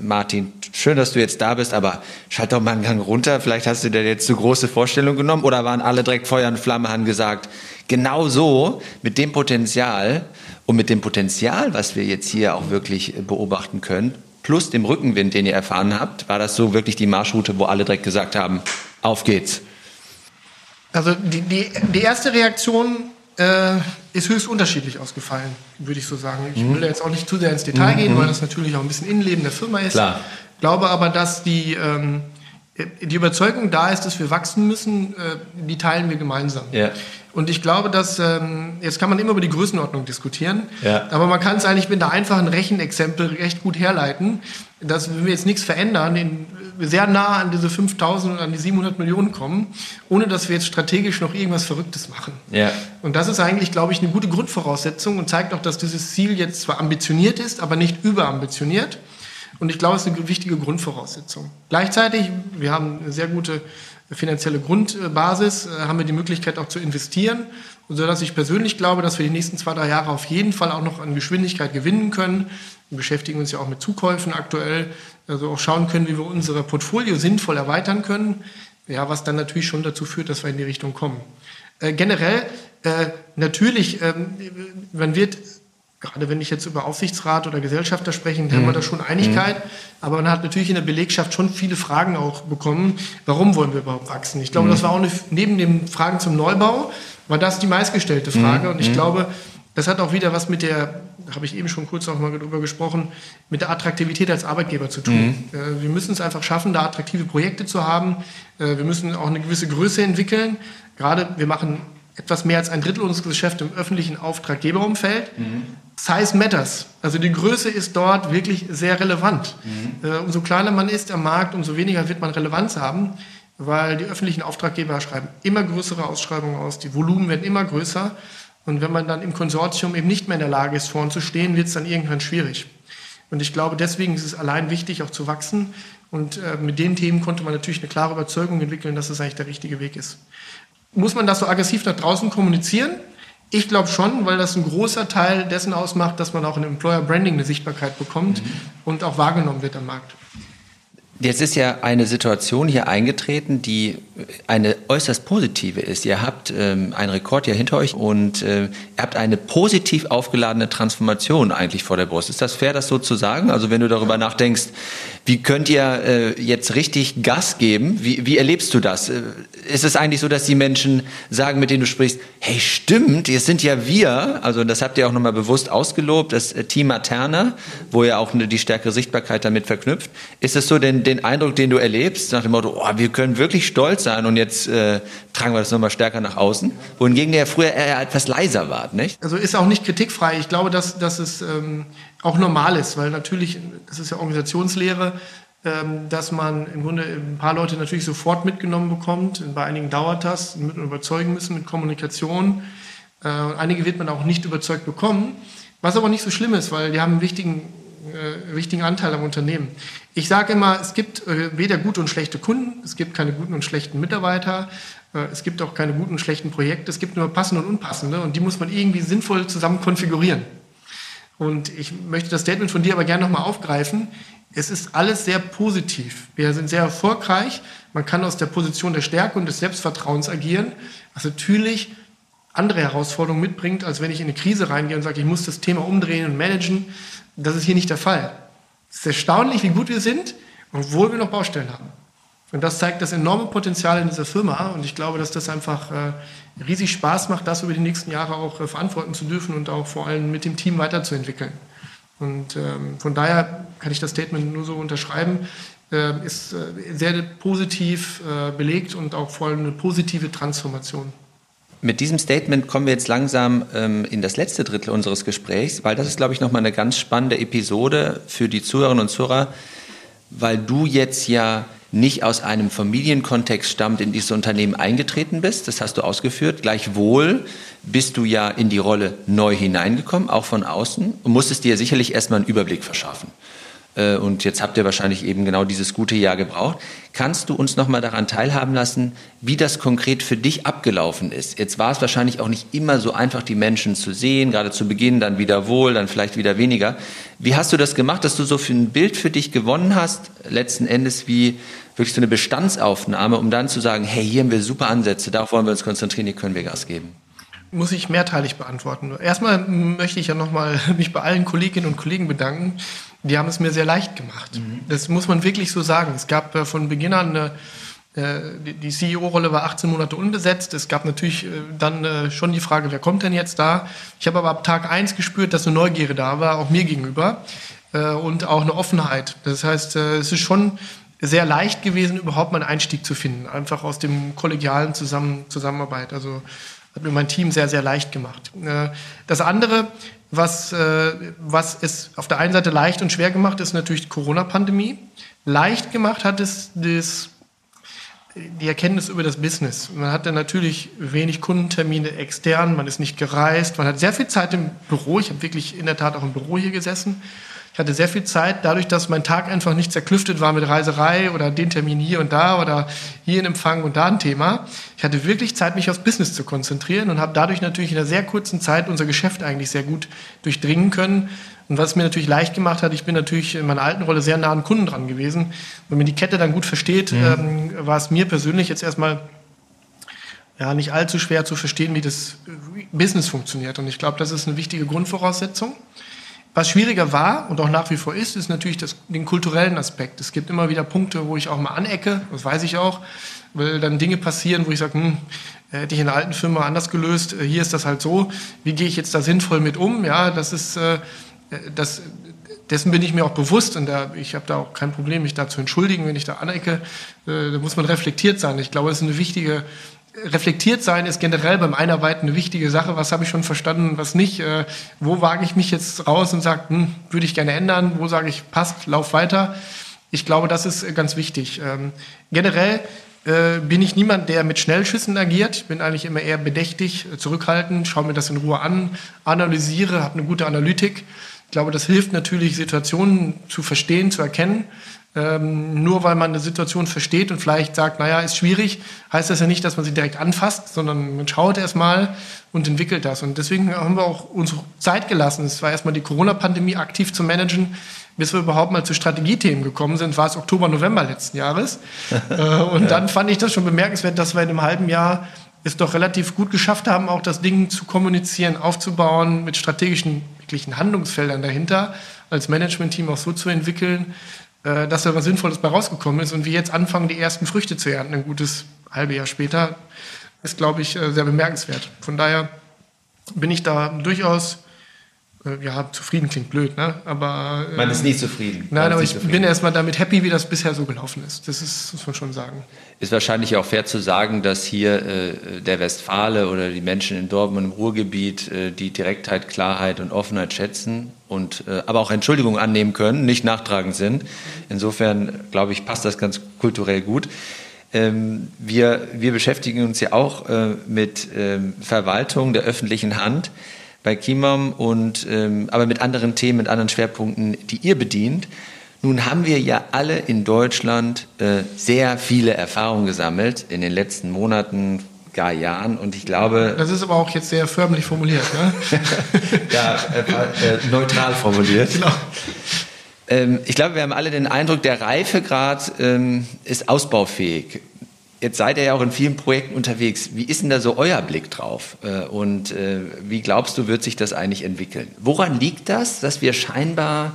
Martin, schön, dass du jetzt da bist, aber schalt doch mal einen Gang runter, vielleicht hast du dir jetzt zu große Vorstellungen genommen oder waren alle direkt Feuer und Flamme, haben gesagt, genau so, mit dem Potenzial und mit dem Potenzial, was wir jetzt hier auch wirklich beobachten können, plus dem Rückenwind, den ihr erfahren habt, war das so wirklich die Marschroute, wo alle direkt gesagt haben, auf geht's. Also die, die, die erste Reaktion äh, ist höchst unterschiedlich ausgefallen, würde ich so sagen. Ich will jetzt auch nicht zu sehr ins Detail mhm. gehen, weil das natürlich auch ein bisschen Innenleben der Firma ist. Klar. Glaube aber, dass die, ähm, die Überzeugung da ist, dass wir wachsen müssen, äh, die teilen wir gemeinsam. Ja. Und ich glaube, dass, ähm, jetzt kann man immer über die Größenordnung diskutieren, ja. aber man kann es eigentlich mit einer einfachen Rechenexempel recht gut herleiten, dass wenn wir jetzt nichts verändern, in, sehr nah an diese 5000 und an die 700 Millionen kommen, ohne dass wir jetzt strategisch noch irgendwas Verrücktes machen. Ja. Und das ist eigentlich, glaube ich, eine gute Grundvoraussetzung und zeigt auch, dass dieses Ziel jetzt zwar ambitioniert ist, aber nicht überambitioniert. Und ich glaube, es ist eine wichtige Grundvoraussetzung. Gleichzeitig, wir haben eine sehr gute finanzielle Grundbasis, äh, haben wir die Möglichkeit auch zu investieren, sodass ich persönlich glaube, dass wir die nächsten zwei, drei Jahre auf jeden Fall auch noch an Geschwindigkeit gewinnen können. Wir beschäftigen uns ja auch mit Zukäufen aktuell, also auch schauen können, wie wir unser Portfolio sinnvoll erweitern können, ja, was dann natürlich schon dazu führt, dass wir in die Richtung kommen. Äh, generell, äh, natürlich, ähm, man wird gerade wenn ich jetzt über Aufsichtsrat oder Gesellschafter spreche, mhm. haben wir mhm. da schon Einigkeit. Mhm. Aber man hat natürlich in der Belegschaft schon viele Fragen auch bekommen. Warum wollen wir überhaupt wachsen? Ich glaube, mhm. das war auch eine, neben den Fragen zum Neubau, war das die meistgestellte Frage. Mhm. Und ich mhm. glaube, das hat auch wieder was mit der, habe ich eben schon kurz auch mal drüber gesprochen, mit der Attraktivität als Arbeitgeber zu tun. Mhm. Äh, wir müssen es einfach schaffen, da attraktive Projekte zu haben. Äh, wir müssen auch eine gewisse Größe entwickeln. Gerade wir machen etwas mehr als ein Drittel unseres Geschäfts im öffentlichen Auftraggeberumfeld. Mhm. Size matters. Also die Größe ist dort wirklich sehr relevant. Mhm. Äh, umso kleiner man ist am Markt, umso weniger wird man Relevanz haben, weil die öffentlichen Auftraggeber schreiben immer größere Ausschreibungen aus, die Volumen werden immer größer. Und wenn man dann im Konsortium eben nicht mehr in der Lage ist, vorn zu stehen, wird es dann irgendwann schwierig. Und ich glaube, deswegen ist es allein wichtig, auch zu wachsen. Und äh, mit den Themen konnte man natürlich eine klare Überzeugung entwickeln, dass es eigentlich der richtige Weg ist. Muss man das so aggressiv nach draußen kommunizieren? Ich glaube schon, weil das ein großer Teil dessen ausmacht, dass man auch in Employer Branding eine Sichtbarkeit bekommt mhm. und auch wahrgenommen wird am Markt. Jetzt ist ja eine Situation hier eingetreten, die eine äußerst positive ist. Ihr habt ähm, einen Rekord hier hinter euch und äh, ihr habt eine positiv aufgeladene Transformation eigentlich vor der Brust. Ist das fair, das so zu sagen? Also wenn du darüber nachdenkst, wie könnt ihr äh, jetzt richtig Gas geben? Wie, wie erlebst du das? Äh, ist es eigentlich so, dass die Menschen sagen, mit denen du sprichst, hey, stimmt, es sind ja wir, also das habt ihr auch nochmal bewusst ausgelobt, das äh, Team Materna, wo ihr auch die stärkere Sichtbarkeit damit verknüpft. Ist es so denn den Eindruck, den du erlebst, nach dem Motto, oh, wir können wirklich stolz sein und jetzt äh, tragen wir das nochmal stärker nach außen, wohingegen der früher eher etwas leiser war, nicht? Also ist auch nicht kritikfrei. Ich glaube, dass, dass es ähm, auch normal ist, weil natürlich, das ist ja Organisationslehre, ähm, dass man im Grunde ein paar Leute natürlich sofort mitgenommen bekommt. Bei einigen dauert das, mit überzeugen müssen mit Kommunikation. Äh, einige wird man auch nicht überzeugt bekommen, was aber nicht so schlimm ist, weil die haben einen wichtigen, äh, wichtigen Anteil am Unternehmen. Ich sage immer, es gibt äh, weder gute und schlechte Kunden, es gibt keine guten und schlechten Mitarbeiter, äh, es gibt auch keine guten und schlechten Projekte, es gibt nur passende und unpassende und die muss man irgendwie sinnvoll zusammen konfigurieren. Und ich möchte das Statement von dir aber gerne nochmal aufgreifen. Es ist alles sehr positiv. Wir sind sehr erfolgreich. Man kann aus der Position der Stärke und des Selbstvertrauens agieren, was natürlich andere Herausforderungen mitbringt, als wenn ich in eine Krise reingehe und sage, ich muss das Thema umdrehen und managen. Das ist hier nicht der Fall. Es ist erstaunlich, wie gut wir sind, obwohl wir noch Baustellen haben. Und das zeigt das enorme Potenzial in dieser Firma. Und ich glaube, dass das einfach äh, riesig Spaß macht, das über die nächsten Jahre auch äh, verantworten zu dürfen und auch vor allem mit dem Team weiterzuentwickeln. Und ähm, von daher kann ich das Statement nur so unterschreiben. Äh, ist sehr positiv äh, belegt und auch vor allem eine positive Transformation. Mit diesem Statement kommen wir jetzt langsam ähm, in das letzte Drittel unseres Gesprächs, weil das ist, glaube ich, nochmal eine ganz spannende Episode für die Zuhörerinnen und Zuhörer, weil du jetzt ja nicht aus einem Familienkontext stammt, in dieses Unternehmen eingetreten bist. Das hast du ausgeführt. Gleichwohl bist du ja in die Rolle neu hineingekommen, auch von außen, und musstest dir sicherlich erstmal einen Überblick verschaffen. Äh, und jetzt habt ihr wahrscheinlich eben genau dieses gute Jahr gebraucht. Kannst du uns noch mal daran teilhaben lassen, wie das konkret für dich abgelaufen ist? Jetzt war es wahrscheinlich auch nicht immer so einfach, die Menschen zu sehen, gerade zu Beginn, dann wieder wohl, dann vielleicht wieder weniger. Wie hast du das gemacht, dass du so ein Bild für dich gewonnen hast, letzten Endes wie wirklich so eine Bestandsaufnahme, um dann zu sagen, hey, hier haben wir super Ansätze, darauf wollen wir uns konzentrieren, hier können wir Gas geben? muss ich mehrteilig beantworten. Erstmal möchte ich ja nochmal mich bei allen Kolleginnen und Kollegen bedanken, die haben es mir sehr leicht gemacht. Mhm. Das muss man wirklich so sagen. Es gab äh, von Beginn an eine äh, die CEO-Rolle war 18 Monate unbesetzt. Es gab natürlich äh, dann schon die Frage, wer kommt denn jetzt da? Ich habe aber ab Tag 1 gespürt, dass eine Neugierde da war, auch mir gegenüber und auch eine Offenheit. Das heißt, es ist schon sehr leicht gewesen, überhaupt mal einen Einstieg zu finden, einfach aus dem kollegialen Zusammen Zusammenarbeit. Also hat mir mein Team sehr, sehr leicht gemacht. Das andere, was, äh, was es auf der einen Seite leicht und schwer gemacht ist, natürlich die Corona-Pandemie. Leicht gemacht hat es das, die Erkenntnis über das Business. Man hatte natürlich wenig Kundentermine extern, man ist nicht gereist, man hat sehr viel Zeit im Büro. Ich habe wirklich in der Tat auch im Büro hier gesessen ich hatte sehr viel Zeit, dadurch, dass mein Tag einfach nicht zerklüftet war mit Reiserei oder den Termin hier und da oder hier in Empfang und da ein Thema. Ich hatte wirklich Zeit, mich aufs Business zu konzentrieren und habe dadurch natürlich in einer sehr kurzen Zeit unser Geschäft eigentlich sehr gut durchdringen können. Und was mir natürlich leicht gemacht hat, ich bin natürlich in meiner alten Rolle sehr nah an Kunden dran gewesen. Wenn man die Kette dann gut versteht, mhm. ähm, war es mir persönlich jetzt erstmal ja, nicht allzu schwer zu verstehen, wie das Business funktioniert. Und ich glaube, das ist eine wichtige Grundvoraussetzung. Was schwieriger war und auch nach wie vor ist, ist natürlich das, den kulturellen Aspekt. Es gibt immer wieder Punkte, wo ich auch mal anecke, das weiß ich auch, weil dann Dinge passieren, wo ich sage, hm, hätte ich in der alten Firma anders gelöst, hier ist das halt so, wie gehe ich jetzt da sinnvoll mit um? Ja, das ist, äh, das, dessen bin ich mir auch bewusst und da, ich habe da auch kein Problem, mich da zu entschuldigen, wenn ich da anecke. Äh, da muss man reflektiert sein. Ich glaube, das ist eine wichtige reflektiert sein ist generell beim Einarbeiten eine wichtige Sache. Was habe ich schon verstanden, was nicht? Äh, wo wage ich mich jetzt raus und sage, hm, würde ich gerne ändern? Wo sage ich, passt, lauf weiter? Ich glaube, das ist ganz wichtig. Ähm, generell äh, bin ich niemand, der mit Schnellschüssen agiert. Bin eigentlich immer eher bedächtig, zurückhaltend, schaue mir das in Ruhe an, analysiere, habe eine gute Analytik. Ich glaube, das hilft natürlich, Situationen zu verstehen, zu erkennen. Ähm, nur weil man eine Situation versteht und vielleicht sagt, naja, ist schwierig, heißt das ja nicht, dass man sie direkt anfasst, sondern man schaut erstmal und entwickelt das. Und deswegen haben wir auch uns Zeit gelassen. Es war erstmal die Corona-Pandemie aktiv zu managen. Bis wir überhaupt mal zu Strategiethemen gekommen sind, war es Oktober, November letzten Jahres. äh, und dann fand ich das schon bemerkenswert, dass wir in einem halben Jahr es doch relativ gut geschafft haben, auch das Ding zu kommunizieren, aufzubauen, mit strategischen, wirklichen Handlungsfeldern dahinter, als Management-Team auch so zu entwickeln, äh, dass da was Sinnvolles bei rausgekommen ist und wir jetzt anfangen, die ersten Früchte zu ernten, ein gutes halbe Jahr später, ist, glaube ich, äh, sehr bemerkenswert. Von daher bin ich da durchaus ja, zufrieden klingt blöd, ne? aber... Man ist nie zufrieden. Nein, aber ich zufrieden. bin erstmal damit happy, wie das bisher so gelaufen ist. Das ist, muss man schon sagen. Ist wahrscheinlich auch fair zu sagen, dass hier äh, der Westfale oder die Menschen in Dortmund im Ruhrgebiet äh, die Direktheit, Klarheit und Offenheit schätzen und äh, aber auch Entschuldigungen annehmen können, nicht nachtragend sind. Insofern, glaube ich, passt das ganz kulturell gut. Ähm, wir, wir beschäftigen uns ja auch äh, mit ähm, Verwaltung der öffentlichen Hand bei Kimam und ähm, aber mit anderen Themen, mit anderen Schwerpunkten, die ihr bedient. Nun haben wir ja alle in Deutschland äh, sehr viele Erfahrungen gesammelt in den letzten Monaten, gar Jahren und ich glaube. Das ist aber auch jetzt sehr förmlich formuliert, ne? ja, äh, äh, neutral formuliert. Genau. Ähm, ich glaube, wir haben alle den Eindruck, der Reifegrad ähm, ist ausbaufähig. Jetzt seid ihr ja auch in vielen Projekten unterwegs. Wie ist denn da so euer Blick drauf? Äh, und äh, wie glaubst du, wird sich das eigentlich entwickeln? Woran liegt das, dass wir scheinbar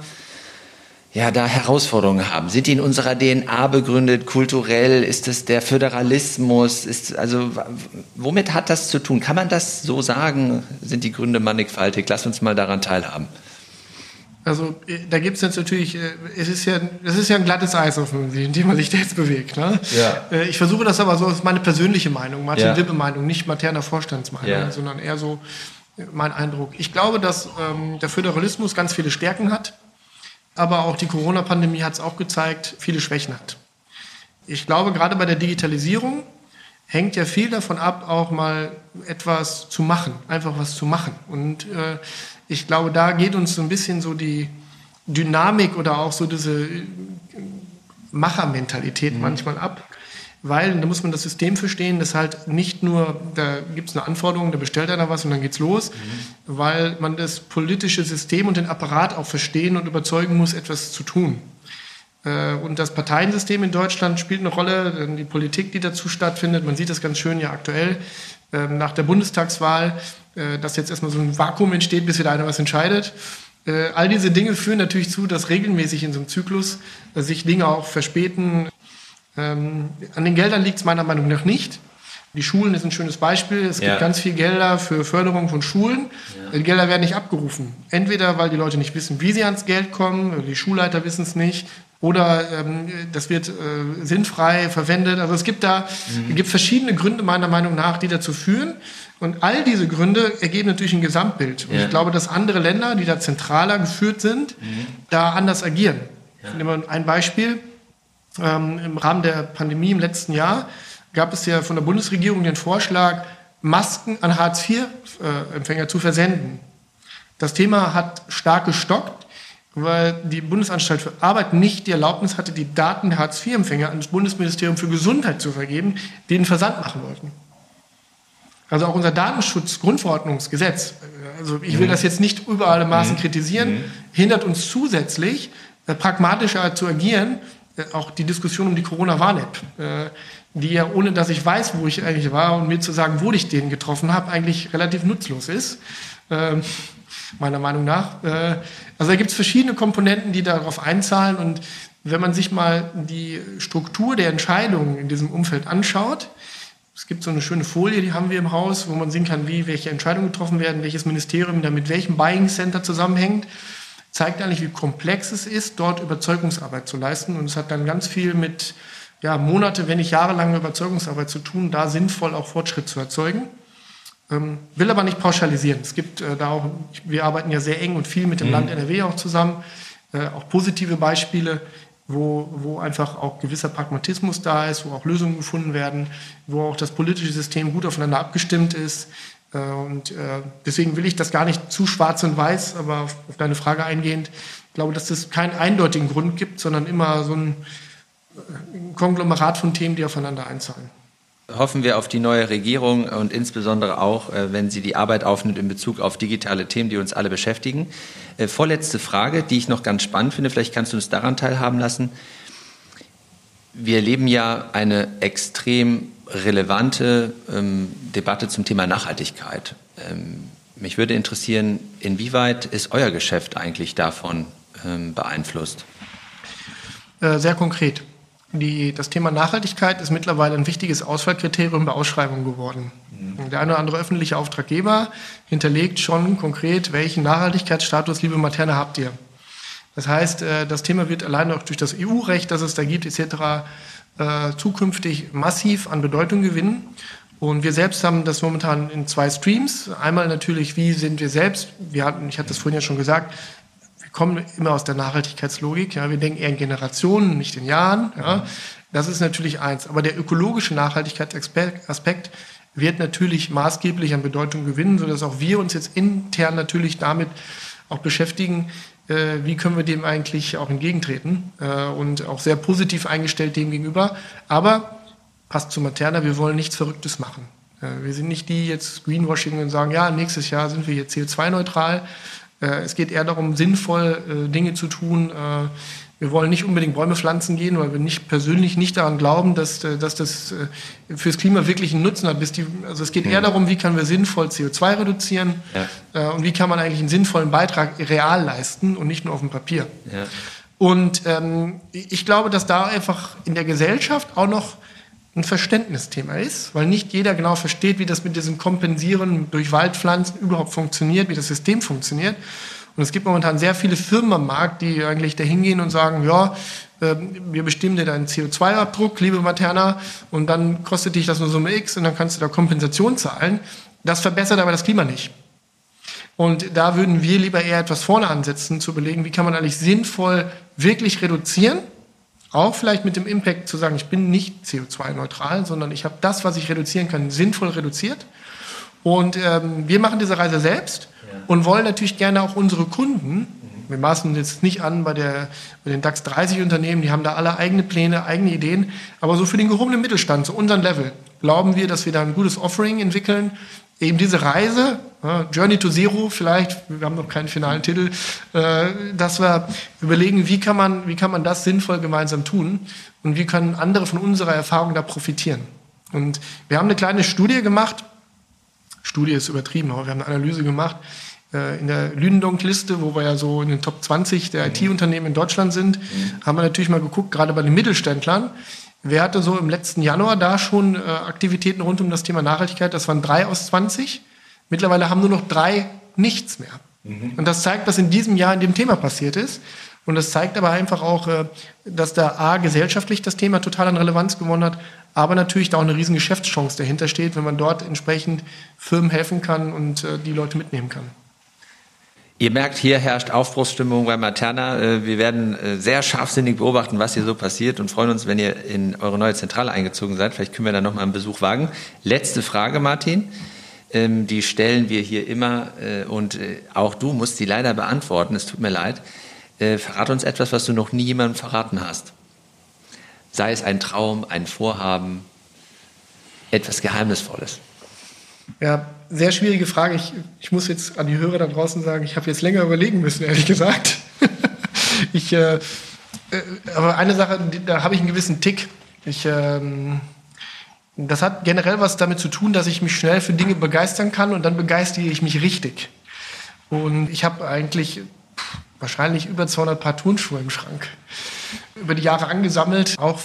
ja, da Herausforderungen haben? Sind die in unserer DNA begründet, kulturell? Ist es der Föderalismus? Ist, also, womit hat das zu tun? Kann man das so sagen? Sind die Gründe mannigfaltig? Lass uns mal daran teilhaben. Also äh, da gibt es jetzt natürlich, äh, es ist ja, es ist ja ein glattes Eis, auf dem man sich da jetzt bewegt. Ne? Ja. Äh, ich versuche das aber so, das ist meine persönliche Meinung, Martin ja. Wippe Meinung, nicht materner Vorstandsmeinung, ja. sondern eher so mein Eindruck. Ich glaube, dass ähm, der Föderalismus ganz viele Stärken hat, aber auch die Corona-Pandemie hat es auch gezeigt, viele Schwächen hat. Ich glaube, gerade bei der Digitalisierung hängt ja viel davon ab, auch mal etwas zu machen, einfach was zu machen. Und äh, ich glaube, da geht uns so ein bisschen so die Dynamik oder auch so diese Machermentalität mhm. manchmal ab. Weil, da muss man das System verstehen, das halt nicht nur, da gibt es eine Anforderung, da bestellt einer was und dann geht's los, mhm. weil man das politische System und den Apparat auch verstehen und überzeugen muss, etwas zu tun. Äh, und das Parteiensystem in Deutschland spielt eine Rolle, die Politik, die dazu stattfindet. Man sieht das ganz schön ja aktuell nach der Bundestagswahl äh, dass jetzt erstmal so ein Vakuum entsteht, bis wieder einer was entscheidet. Äh, all diese Dinge führen natürlich zu, dass regelmäßig in so einem Zyklus äh, sich Dinge auch verspäten. Ähm, an den Geldern liegt es meiner Meinung nach nicht. Die Schulen ist ein schönes Beispiel. Es gibt ganz viel Gelder für Förderung von Schulen. Ja. Die Gelder werden nicht abgerufen. Entweder, weil die Leute nicht wissen, wie sie ans Geld kommen, die Schulleiter wissen es nicht, oder ähm, das wird äh, sinnfrei verwendet. Also es gibt da mhm. es gibt verschiedene Gründe meiner Meinung nach, die dazu führen, und all diese Gründe ergeben natürlich ein Gesamtbild. Und ja. ich glaube, dass andere Länder, die da zentraler geführt sind, mhm. da anders agieren. Ja. Ich nehme ein Beispiel. Ähm, Im Rahmen der Pandemie im letzten Jahr gab es ja von der Bundesregierung den Vorschlag, Masken an Hartz-IV-Empfänger zu versenden. Das Thema hat stark gestockt, weil die Bundesanstalt für Arbeit nicht die Erlaubnis hatte, die Daten der Hartz-IV-Empfänger an das Bundesministerium für Gesundheit zu vergeben, die den Versand machen wollten. Also auch unser Datenschutzgrundverordnungsgesetz, also ich will mhm. das jetzt nicht über alle Maßen mhm. kritisieren, mhm. hindert uns zusätzlich, äh, pragmatischer zu agieren, äh, auch die Diskussion um die Corona-Warn-App. Äh, die ja, ohne dass ich weiß, wo ich eigentlich war und mir zu sagen, wo ich den getroffen habe, eigentlich relativ nutzlos ist. Ähm, meiner Meinung nach. Äh, also da gibt es verschiedene Komponenten, die darauf einzahlen. Und wenn man sich mal die Struktur der Entscheidungen in diesem Umfeld anschaut, es gibt so eine schöne Folie, die haben wir im Haus, wo man sehen kann, wie welche Entscheidungen getroffen werden, welches Ministerium da mit welchem Buying Center zusammenhängt zeigt eigentlich, wie komplex es ist, dort Überzeugungsarbeit zu leisten. Und es hat dann ganz viel mit ja, Monate, wenn nicht jahrelange Überzeugungsarbeit zu tun, da sinnvoll auch Fortschritt zu erzeugen. Ähm, will aber nicht pauschalisieren. Es gibt äh, da auch, wir arbeiten ja sehr eng und viel mit dem mhm. Land NRW auch zusammen, äh, auch positive Beispiele, wo, wo einfach auch gewisser Pragmatismus da ist, wo auch Lösungen gefunden werden, wo auch das politische System gut aufeinander abgestimmt ist. Äh, und äh, deswegen will ich das gar nicht zu schwarz und weiß, aber auf, auf deine Frage eingehend, ich glaube, dass es keinen eindeutigen Grund gibt, sondern immer so ein Konglomerat von Themen, die aufeinander einzahlen. Hoffen wir auf die neue Regierung und insbesondere auch, äh, wenn sie die Arbeit aufnimmt in Bezug auf digitale Themen, die uns alle beschäftigen. Vorletzte Frage, die ich noch ganz spannend finde, vielleicht kannst du uns daran teilhaben lassen. Wir erleben ja eine extrem relevante ähm, Debatte zum Thema Nachhaltigkeit. Ähm, mich würde interessieren, inwieweit ist euer Geschäft eigentlich davon ähm, beeinflusst? Äh, sehr konkret. Die, das Thema Nachhaltigkeit ist mittlerweile ein wichtiges Auswahlkriterium bei Ausschreibungen geworden. Mhm. Der eine oder andere öffentliche Auftraggeber hinterlegt schon konkret, welchen Nachhaltigkeitsstatus, liebe Materne, habt ihr. Das heißt, äh, das Thema wird allein auch durch das EU-Recht, das es da gibt, etc., äh, zukünftig massiv an Bedeutung gewinnen. Und wir selbst haben das momentan in zwei Streams. Einmal natürlich, wie sind wir selbst? Wir hatten, ich hatte das vorhin ja schon gesagt, kommen immer aus der Nachhaltigkeitslogik. Ja, wir denken eher in Generationen, nicht in Jahren. Ja. Das ist natürlich eins. Aber der ökologische Nachhaltigkeitsaspekt wird natürlich maßgeblich an Bedeutung gewinnen, sodass auch wir uns jetzt intern natürlich damit auch beschäftigen, äh, wie können wir dem eigentlich auch entgegentreten äh, und auch sehr positiv eingestellt dem gegenüber. Aber passt zu Materna, wir wollen nichts Verrücktes machen. Äh, wir sind nicht die jetzt Greenwashing und sagen, ja, nächstes Jahr sind wir hier CO2-neutral. Äh, es geht eher darum, sinnvoll äh, Dinge zu tun, äh, wir wollen nicht unbedingt Bäume pflanzen gehen, weil wir nicht persönlich nicht daran glauben, dass, dass das fürs Klima wirklich einen Nutzen hat. also es geht eher darum, wie können wir sinnvoll CO2 reduzieren ja. Und wie kann man eigentlich einen sinnvollen Beitrag real leisten und nicht nur auf dem Papier. Ja. Und ähm, ich glaube, dass da einfach in der Gesellschaft auch noch ein Verständnisthema ist, weil nicht jeder genau versteht, wie das mit diesem Kompensieren durch Waldpflanzen überhaupt funktioniert, wie das System funktioniert. Und es gibt momentan sehr viele Firmen am Markt, die eigentlich da hingehen und sagen, ja, ähm, wir bestimmen dir deinen CO2-Abdruck, liebe Materna, und dann kostet dich das nur Summe X und dann kannst du da Kompensation zahlen. Das verbessert aber das Klima nicht. Und da würden wir lieber eher etwas vorne ansetzen, zu überlegen, wie kann man eigentlich sinnvoll wirklich reduzieren, auch vielleicht mit dem Impact zu sagen, ich bin nicht CO2-neutral, sondern ich habe das, was ich reduzieren kann, sinnvoll reduziert. Und ähm, wir machen diese Reise selbst und wollen natürlich gerne auch unsere Kunden, wir maßen jetzt nicht an bei, der, bei den DAX 30 Unternehmen, die haben da alle eigene Pläne, eigene Ideen, aber so für den gehobenen Mittelstand, zu unserem Level, glauben wir, dass wir da ein gutes Offering entwickeln, eben diese Reise, Journey to Zero vielleicht, wir haben noch keinen finalen Titel, äh, dass wir überlegen, wie kann man, wie kann man das sinnvoll gemeinsam tun und wie können andere von unserer Erfahrung da profitieren. Und wir haben eine kleine Studie gemacht, Studie ist übertrieben, aber wir haben eine Analyse gemacht äh, in der Lündonk-Liste, wo wir ja so in den Top 20 der mhm. IT-Unternehmen in Deutschland sind, mhm. haben wir natürlich mal geguckt, gerade bei den Mittelständlern, wer hatte so im letzten Januar da schon äh, Aktivitäten rund um das Thema Nachhaltigkeit? Das waren drei aus 20. Mittlerweile haben nur noch drei nichts mehr. Mhm. Und das zeigt, was in diesem Jahr in dem Thema passiert ist. Und das zeigt aber einfach auch, äh, dass da A, gesellschaftlich das Thema total an Relevanz gewonnen hat, aber natürlich da auch eine riesen Geschäftschance dahinter steht, wenn man dort entsprechend Firmen helfen kann und äh, die Leute mitnehmen kann. Ihr merkt, hier herrscht Aufbruchsstimmung bei Materna. Äh, wir werden sehr scharfsinnig beobachten, was hier so passiert und freuen uns, wenn ihr in eure neue Zentrale eingezogen seid. Vielleicht können wir da nochmal einen Besuch wagen. Letzte Frage, Martin. Ähm, die stellen wir hier immer und auch du musst sie leider beantworten. Es tut mir leid. Verrate uns etwas, was du noch nie jemandem verraten hast. Sei es ein Traum, ein Vorhaben, etwas Geheimnisvolles. Ja, sehr schwierige Frage. Ich, ich muss jetzt an die Hörer da draußen sagen, ich habe jetzt länger überlegen müssen, ehrlich gesagt. ich, äh, äh, aber eine Sache, da habe ich einen gewissen Tick. Ich, ähm, das hat generell was damit zu tun, dass ich mich schnell für Dinge begeistern kann und dann begeistere ich mich richtig. Und ich habe eigentlich wahrscheinlich über 200 Paar Turnschuhe im Schrank. Über die Jahre angesammelt, auch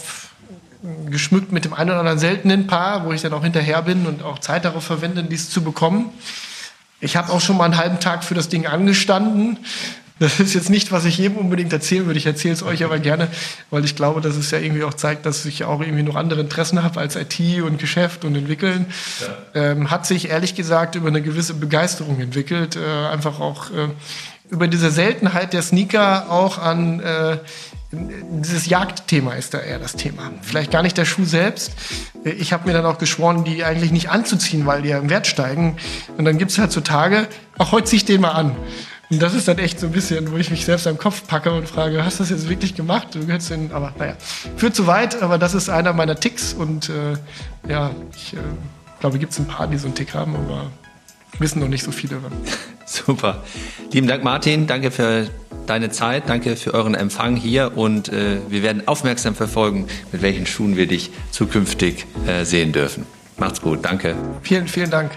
geschmückt mit dem einen oder anderen seltenen Paar, wo ich dann auch hinterher bin und auch Zeit darauf verwende, dies zu bekommen. Ich habe auch schon mal einen halben Tag für das Ding angestanden. Das ist jetzt nicht, was ich jedem unbedingt erzählen würde. Ich erzähle es euch aber gerne, weil ich glaube, dass es ja irgendwie auch zeigt, dass ich auch irgendwie noch andere Interessen habe als IT und Geschäft und Entwickeln. Ja. Ähm, hat sich ehrlich gesagt über eine gewisse Begeisterung entwickelt. Äh, einfach auch äh, über diese Seltenheit der Sneaker auch an äh, dieses Jagdthema ist da eher das Thema. Vielleicht gar nicht der Schuh selbst. Ich habe mir dann auch geschworen, die eigentlich nicht anzuziehen, weil die ja im Wert steigen. Und dann gibt es halt so Tage, ach, heute zieh ich den mal an. Und das ist dann echt so ein bisschen, wo ich mich selbst am Kopf packe und frage, hast du das jetzt wirklich gemacht? Du gehörst in, aber naja, führt zu weit, aber das ist einer meiner Ticks und äh, ja, ich äh, glaube, gibt es ein paar, die so einen Tick haben, aber wissen noch nicht so viele. Super. Lieben Dank, Martin. Danke für deine Zeit. Danke für euren Empfang hier und äh, wir werden aufmerksam verfolgen, mit welchen Schuhen wir dich zukünftig äh, sehen dürfen. Macht's gut. Danke. Vielen, vielen Dank.